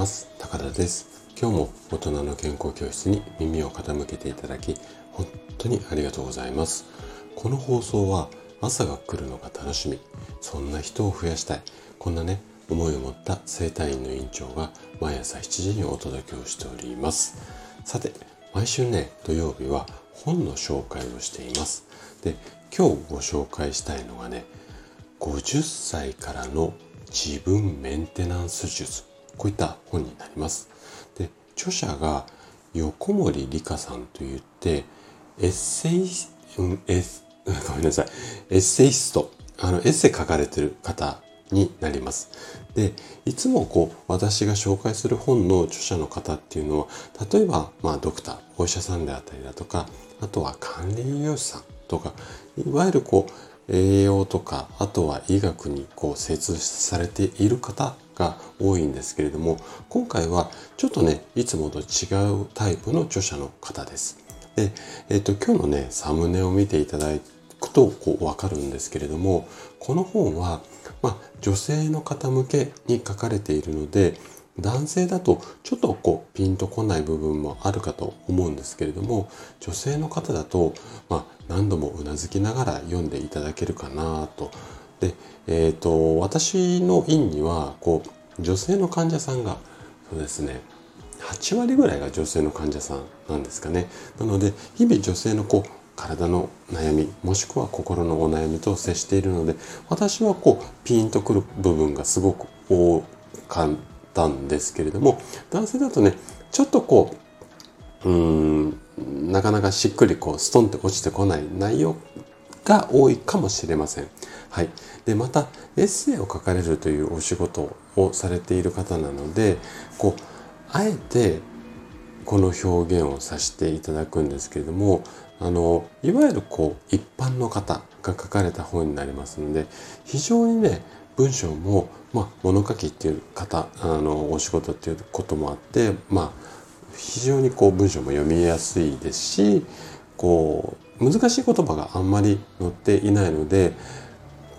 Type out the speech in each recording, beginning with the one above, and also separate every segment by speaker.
Speaker 1: ます。高田です。今日も大人の健康教室に耳を傾けていただき本当にありがとうございます。この放送は朝が来るのが楽しみ。そんな人を増やしたい。こんなね思いを持った生体院の院長が毎朝7時にお届けをしております。さて毎週ね土曜日は本の紹介をしています。で今日ご紹介したいのがね50歳からの自分メンテナンス術。こういった本になりますで著者が横森理香さんといってエッセイ、うん、エ ごめんなさいエッセイストあのエッセイ書かれてる方になります。で、いつもこう、私が紹介する本の著者の方っていうのは、例えば、まあ、ドクター、お医者さんであったりだとか、あとは管理栄養士さんとか、いわゆるこう、栄養とか、あとは医学にこう精通されている方が多いんですけれども、今回はちょっとね、いつもと違うタイプの著者の方です。で、えっ、と、今日のね、サムネを見ていただくとこうわかるんですけれども、この本は、まあ、女性の方向けに書かれているので、男性だとちょっとこうピンとこない部分もあるかと思うんですけれども女性の方だと、まあ、何度もうなずきながら読んでいただけるかなと。で、えーと、私の院にはこう女性の患者さんがそうですね8割ぐらいが女性の患者さんなんですかね。なので日々女性のこう体の悩みもしくは心のお悩みと接しているので私はこうピンとくる部分がすごく多かったんですけれども男性だとねちょっとこううんなかなかしっくりこうストンって落ちてこない内容が多いかもしれません。はい、でまたエッセイを書かれるというお仕事をされている方なのでこうあえてこの表現をさせていただくんですけれどもあのいわゆるこう一般の方が書かれた本になりますので非常にね文章も、まあ、物書きっていう方あのお仕事っていうこともあってまあ非常にこう文章も読みやすいですしこう難しい言葉があんまり載っていないので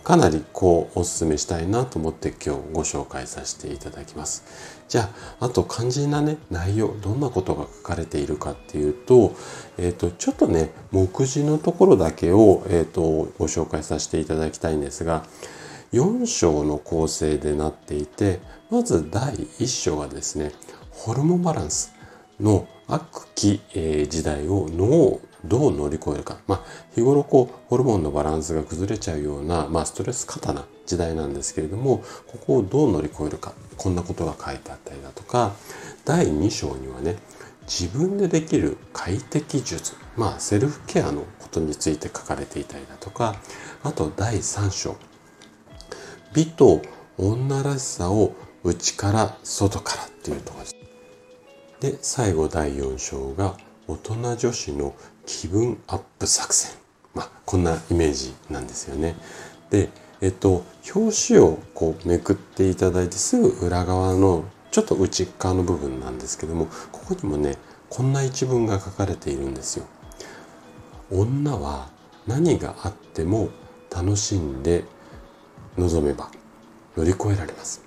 Speaker 1: かなりこうおすすめしたいなと思って今日ご紹介させていただきます。じゃあ、あと肝心なね、内容、どんなことが書かれているかっていうと、えっ、ー、と、ちょっとね、目次のところだけを、えっ、ー、と、ご紹介させていただきたいんですが、4章の構成でなっていて、まず第1章がですね、ホルモンバランスの悪期、え、時代を脳をどう乗り越えるか。まあ、日頃こう、ホルモンのバランスが崩れちゃうような、まあ、ストレス過多な時代なんですけれども、ここをどう乗り越えるか。こんなことが書いてあったりだとか、第2章にはね、自分でできる快適術。まあ、セルフケアのことについて書かれていたりだとか、あと第3章。美と女らしさを内から外からっていうところです。で、最後第4章が大人女子の気分アップ作戦。まあ、こんなイメージなんですよね。で、えっと、表紙をこうめくっていただいてすぐ裏側のちょっと内側の部分なんですけども、ここにもね、こんな一文が書かれているんですよ。女は何があっても楽しんで臨めば乗り越えられます。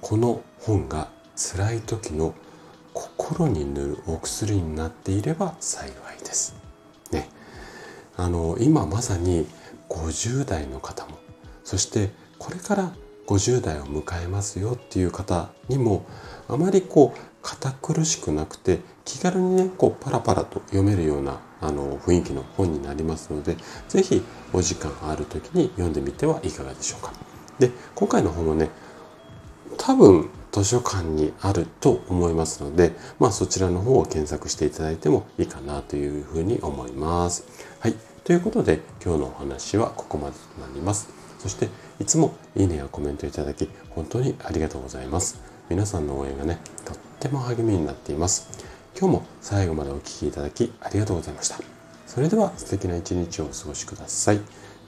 Speaker 1: この本が辛い時の心に塗るお薬になっていれば幸いです。ね。あの、今まさに50代の方も、そしてこれから50代を迎えますよっていう方にも、あまりこう、堅苦しくなくて、気軽にね、こう、パラパラと読めるようなあの雰囲気の本になりますので、是非お時間ある時に読んでみてはいかがでしょうか。で、今回の本もね、多分図書館にあると思いますので、まあそちらの方を検索していただいてもいいかなというふうに思います。はい。ということで今日のお話はここまでとなります。そしていつもいいねやコメントいただき本当にありがとうございます。皆さんの応援がね、とっても励みになっています。今日も最後までお聴きいただきありがとうございました。それでは素敵な一日をお過ごしください。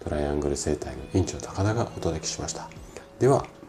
Speaker 1: トライアングル生態の院長高田がお届けしました。では。